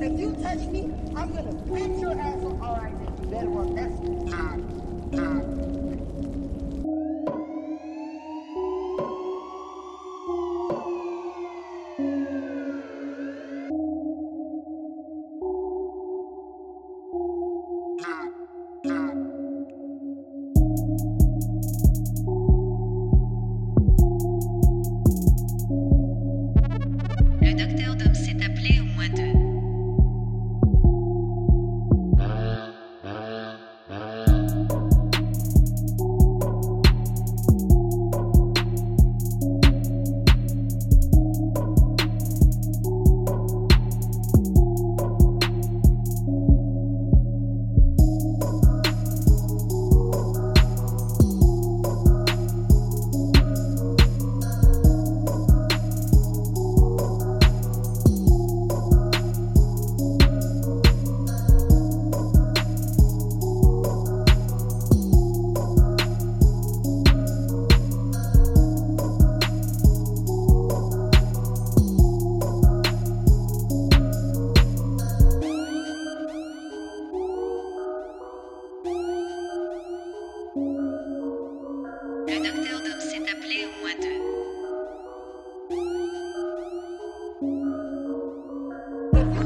If you touch me, I'm gonna beat your